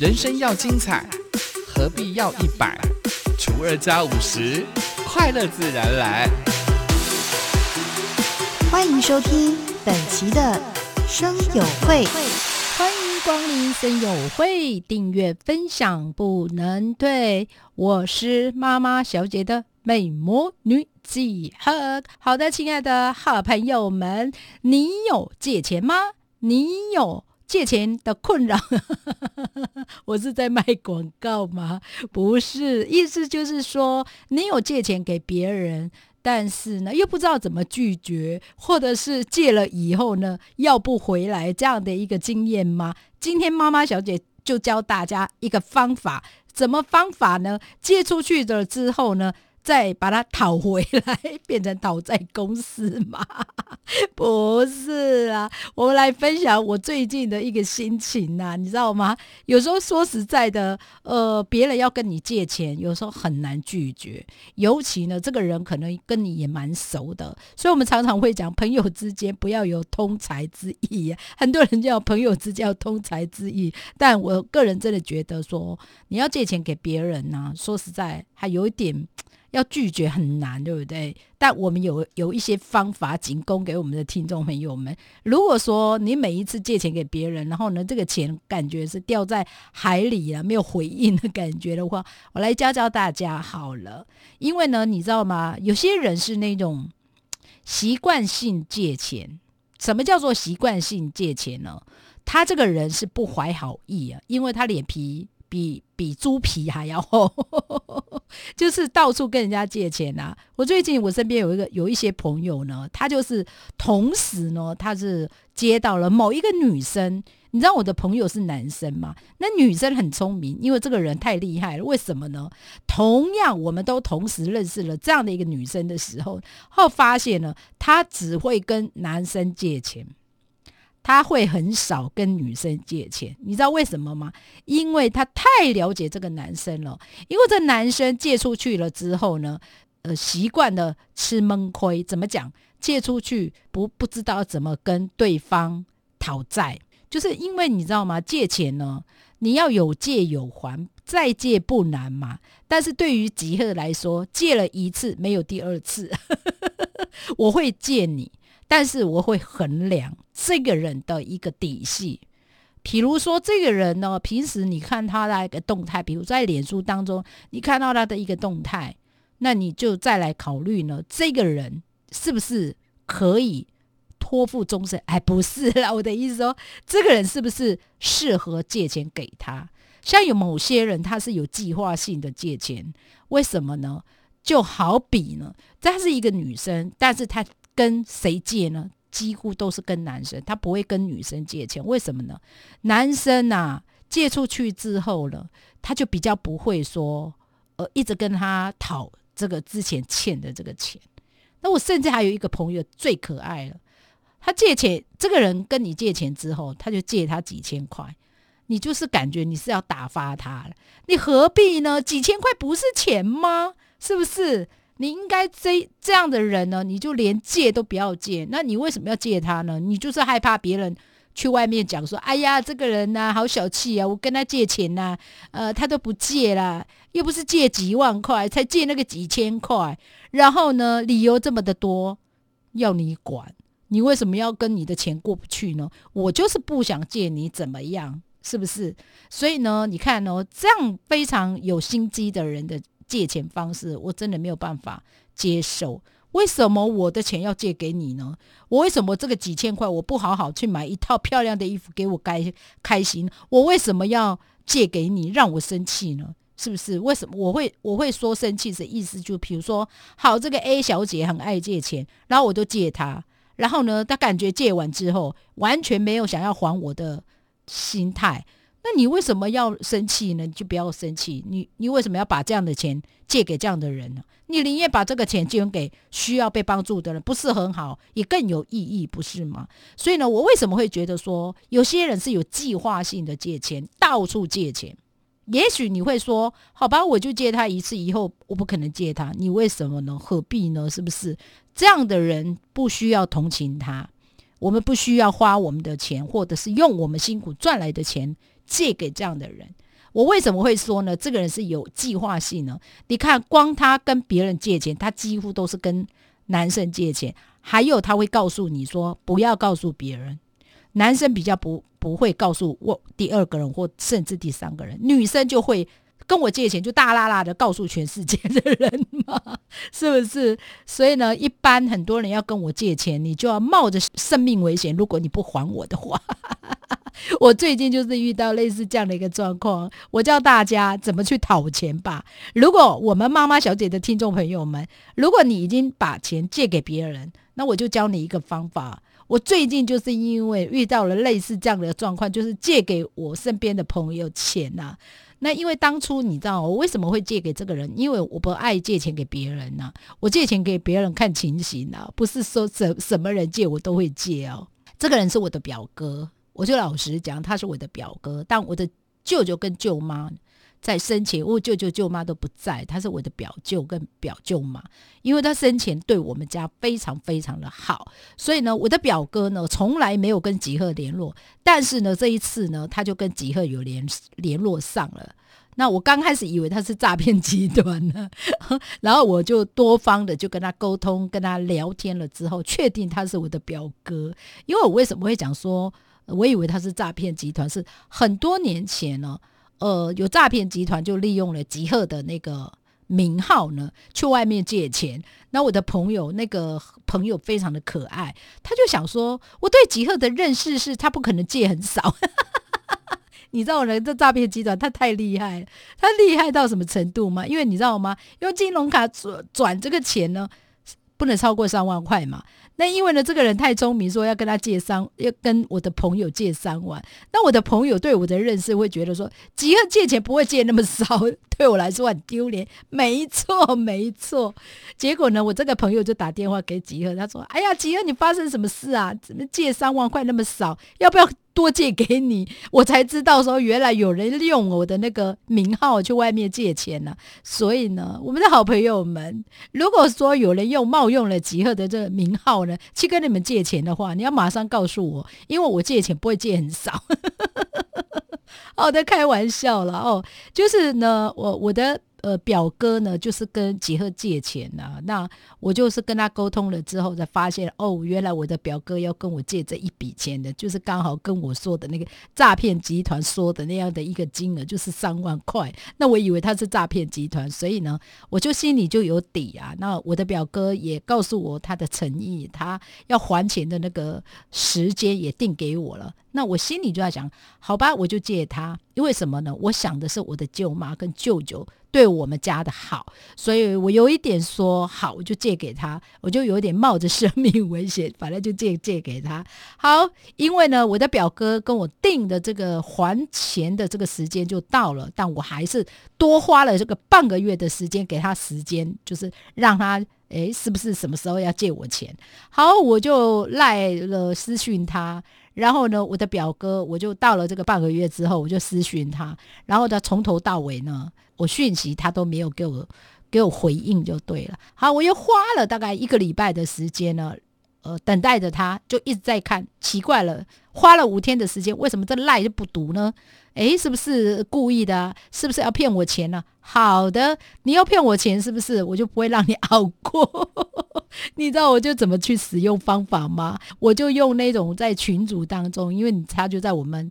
人生要精彩，何必要一百除二加五十？快乐自然来。欢迎收听本期的生友会，欢迎光临生友会，订阅分享不能退。我是妈妈小姐的美魔女几何。好的，亲爱的好朋友们，你有借钱吗？你有借钱的困扰？我是在卖广告吗？不是，意思就是说，你有借钱给别人，但是呢，又不知道怎么拒绝，或者是借了以后呢，要不回来这样的一个经验吗？今天妈妈小姐就教大家一个方法，怎么方法呢？借出去了之后呢？再把它讨回来，变成讨债公司吗？不是啊，我们来分享我最近的一个心情呐，你知道吗？有时候说实在的，呃，别人要跟你借钱，有时候很难拒绝，尤其呢，这个人可能跟你也蛮熟的，所以我们常常会讲，朋友之间不要有通财之意。很多人叫朋友之间要通财之意，但我个人真的觉得说，你要借钱给别人呢，说实在还有一点。要拒绝很难，对不对？但我们有有一些方法，仅供给我们的听众朋友们。如果说你每一次借钱给别人，然后呢，这个钱感觉是掉在海里了，没有回应的感觉的话，我来教教大家好了。因为呢，你知道吗？有些人是那种习惯性借钱。什么叫做习惯性借钱呢？他这个人是不怀好意啊，因为他脸皮。比比猪皮还要厚，就是到处跟人家借钱呐。我最近我身边有一个有一些朋友呢，他就是同时呢，他是接到了某一个女生。你知道我的朋友是男生吗？那女生很聪明，因为这个人太厉害了。为什么呢？同样，我们都同时认识了这样的一个女生的时候，后发现呢，她只会跟男生借钱。他会很少跟女生借钱，你知道为什么吗？因为他太了解这个男生了。因为这男生借出去了之后呢，呃，习惯了吃闷亏。怎么讲？借出去不不知道怎么跟对方讨债，就是因为你知道吗？借钱呢，你要有借有还，再借不难嘛。但是对于吉赫来说，借了一次没有第二次，我会借你。但是我会衡量这个人的一个底细，比如说这个人呢，平时你看他的一个动态，比如在脸书当中，你看到他的一个动态，那你就再来考虑呢，这个人是不是可以托付终身？哎，不是啦，我的意思说，这个人是不是适合借钱给他？像有某些人，他是有计划性的借钱，为什么呢？就好比呢，她是一个女生，但是她。跟谁借呢？几乎都是跟男生，他不会跟女生借钱。为什么呢？男生呐，借出去之后了，他就比较不会说，呃，一直跟他讨这个之前欠的这个钱。那我甚至还有一个朋友最可爱了，他借钱，这个人跟你借钱之后，他就借他几千块，你就是感觉你是要打发他了，你何必呢？几千块不是钱吗？是不是？你应该这这样的人呢，你就连借都不要借。那你为什么要借他呢？你就是害怕别人去外面讲说：“哎呀，这个人呐，好小气啊！我跟他借钱呐，呃，他都不借啦，又不是借几万块，才借那个几千块。然后呢，理由这么的多，要你管？你为什么要跟你的钱过不去呢？我就是不想借你，怎么样？是不是？所以呢，你看哦，这样非常有心机的人的。借钱方式我真的没有办法接受，为什么我的钱要借给你呢？我为什么这个几千块我不好好去买一套漂亮的衣服给我该开心？我为什么要借给你让我生气呢？是不是？为什么我会我会说生气的意思？就比如说，好，这个 A 小姐很爱借钱，然后我就借她，然后呢，她感觉借完之后完全没有想要还我的心态。那你为什么要生气呢？你就不要生气。你你为什么要把这样的钱借给这样的人呢？你宁愿把这个钱捐给需要被帮助的人，不是很好，也更有意义，不是吗？所以呢，我为什么会觉得说有些人是有计划性的借钱，到处借钱？也许你会说，好吧，我就借他一次，以后我不可能借他。你为什么呢？何必呢？是不是这样的人不需要同情他？我们不需要花我们的钱，或者是用我们辛苦赚来的钱。借给这样的人，我为什么会说呢？这个人是有计划性呢？你看，光他跟别人借钱，他几乎都是跟男生借钱，还有他会告诉你说不要告诉别人。男生比较不不会告诉我第二个人或甚至第三个人，女生就会跟我借钱，就大啦啦的告诉全世界的人嘛，是不是？所以呢，一般很多人要跟我借钱，你就要冒着生命危险，如果你不还我的话。我最近就是遇到类似这样的一个状况，我教大家怎么去讨钱吧。如果我们妈妈小姐的听众朋友们，如果你已经把钱借给别人，那我就教你一个方法。我最近就是因为遇到了类似这样的状况，就是借给我身边的朋友钱呐。那因为当初你知道我为什么会借给这个人？因为我不爱借钱给别人呐，我借钱给别人看情形啊，不是说什什么人借我都会借哦。这个人是我的表哥。我就老实讲，他是我的表哥，但我的舅舅跟舅妈在生前，我舅舅舅妈都不在，他是我的表舅跟表舅妈，因为他生前对我们家非常非常的好，所以呢，我的表哥呢从来没有跟吉赫联络，但是呢，这一次呢，他就跟吉赫有联联络上了。那我刚开始以为他是诈骗集团呢，然后我就多方的就跟他沟通，跟他聊天了之后，确定他是我的表哥，因为我为什么会讲说？我以为他是诈骗集团，是很多年前呢，呃，有诈骗集团就利用了吉赫的那个名号呢，去外面借钱。那我的朋友那个朋友非常的可爱，他就想说，我对吉赫的认识是他不可能借很少。你知道呢？这诈骗集团他太厉害了，他厉害到什么程度吗？因为你知道吗？用金融卡转转这个钱呢，不能超过三万块嘛。那因为呢，这个人太聪明，说要跟他借三，要跟我的朋友借三万。那我的朋友对我的认识会觉得说，吉赫借钱不会借那么少，对我来说很丢脸。没错，没错。结果呢，我这个朋友就打电话给吉赫，他说：“哎呀，吉赫，你发生什么事啊？怎么借三万块那么少？要不要？”多借给你，我才知道说原来有人用我的那个名号去外面借钱呢。所以呢，我们的好朋友们，如果说有人用冒用了吉赫的这个名号呢，去跟你们借钱的话，你要马上告诉我，因为我借钱不会借很少。哦，在开玩笑了哦，就是呢，我我的。呃，表哥呢，就是跟吉赫借钱呐。那我就是跟他沟通了之后，才发现哦，原来我的表哥要跟我借这一笔钱的，就是刚好跟我说的那个诈骗集团说的那样的一个金额，就是三万块。那我以为他是诈骗集团，所以呢，我就心里就有底啊。那我的表哥也告诉我他的诚意，他要还钱的那个时间也定给我了。那我心里就在想，好吧，我就借他，因为什么呢？我想的是我的舅妈跟舅舅。对我们家的好，所以我有一点说好，我就借给他，我就有点冒着生命危险，反正就借借给他。好，因为呢，我的表哥跟我定的这个还钱的这个时间就到了，但我还是多花了这个半个月的时间给他时间，就是让他诶，是不是什么时候要借我钱？好，我就赖了私讯他。然后呢，我的表哥，我就到了这个半个月之后，我就私讯他，然后他从头到尾呢，我讯息他都没有给我给我回应，就对了。好，我又花了大概一个礼拜的时间呢，呃，等待着他，就一直在看，奇怪了，花了五天的时间，为什么这赖就不读呢？诶，是不是故意的？是不是要骗我钱呢？好的，你要骗我钱是不是？我就不会让你熬过。你知道我就怎么去使用方法吗？我就用那种在群组当中，因为你他就在我们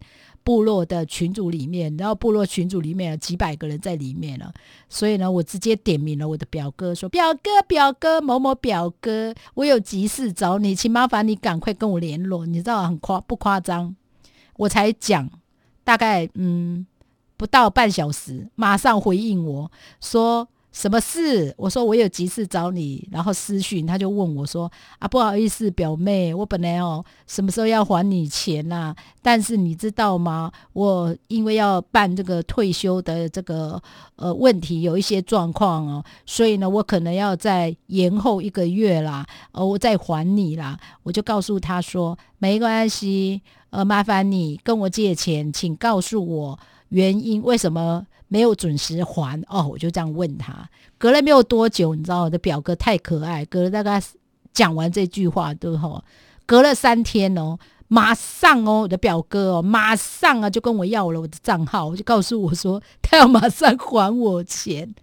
部落的群组里面，然后部落群组里面有几百个人在里面了，所以呢，我直接点名了我的表哥，说表哥表哥某某表哥，我有急事找你，请麻烦你赶快跟我联络。你知道很夸不夸张？我才讲。大概嗯不到半小时，马上回应我说什么事？我说我有急事找你，然后私讯他就问我说啊不好意思表妹，我本来哦什么时候要还你钱呐？但是你知道吗？我因为要办这个退休的这个呃问题，有一些状况哦，所以呢我可能要再延后一个月啦，呃我再还你啦。我就告诉他说没关系。呃，麻烦你跟我借钱，请告诉我原因，为什么没有准时还？哦，我就这样问他。隔了没有多久，你知道我的表哥太可爱，隔了大概讲完这句话之后，隔了三天哦，马上哦，我的表哥哦，马上啊就跟我要了我的账号，我就告诉我说他要马上还我钱。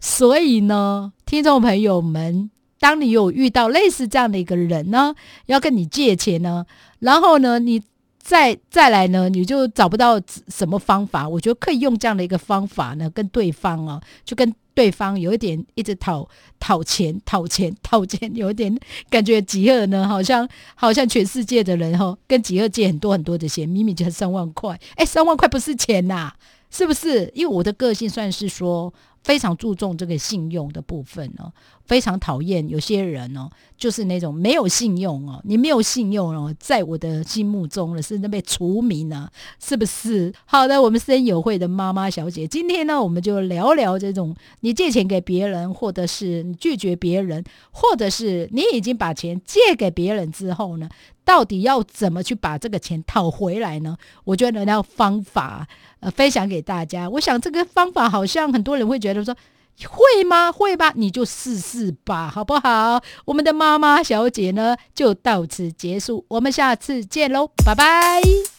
所以呢，听众朋友们，当你有遇到类似这样的一个人呢，要跟你借钱呢，然后呢，你再再来呢，你就找不到什么方法，我觉得可以用这样的一个方法呢，跟对方啊，就跟。对方有一点一直讨讨钱、讨钱、讨钱，有一点感觉吉尔呢，好像好像全世界的人哈，跟吉尔借很多很多的钱，明明就三万块，哎，三万块不是钱呐，是不是？因为我的个性算是说。非常注重这个信用的部分哦，非常讨厌有些人哦，就是那种没有信用哦，你没有信用哦，在我的心目中呢是那被除名呢，是不是？好的，我们森友会的妈妈小姐，今天呢，我们就聊聊这种你借钱给别人，或者是你拒绝别人，或者是你已经把钱借给别人之后呢？到底要怎么去把这个钱讨回来呢？我觉得那方法呃分享给大家。我想这个方法好像很多人会觉得说会吗？会吧，你就试试吧，好不好？我们的妈妈小姐呢就到此结束，我们下次见喽，拜拜。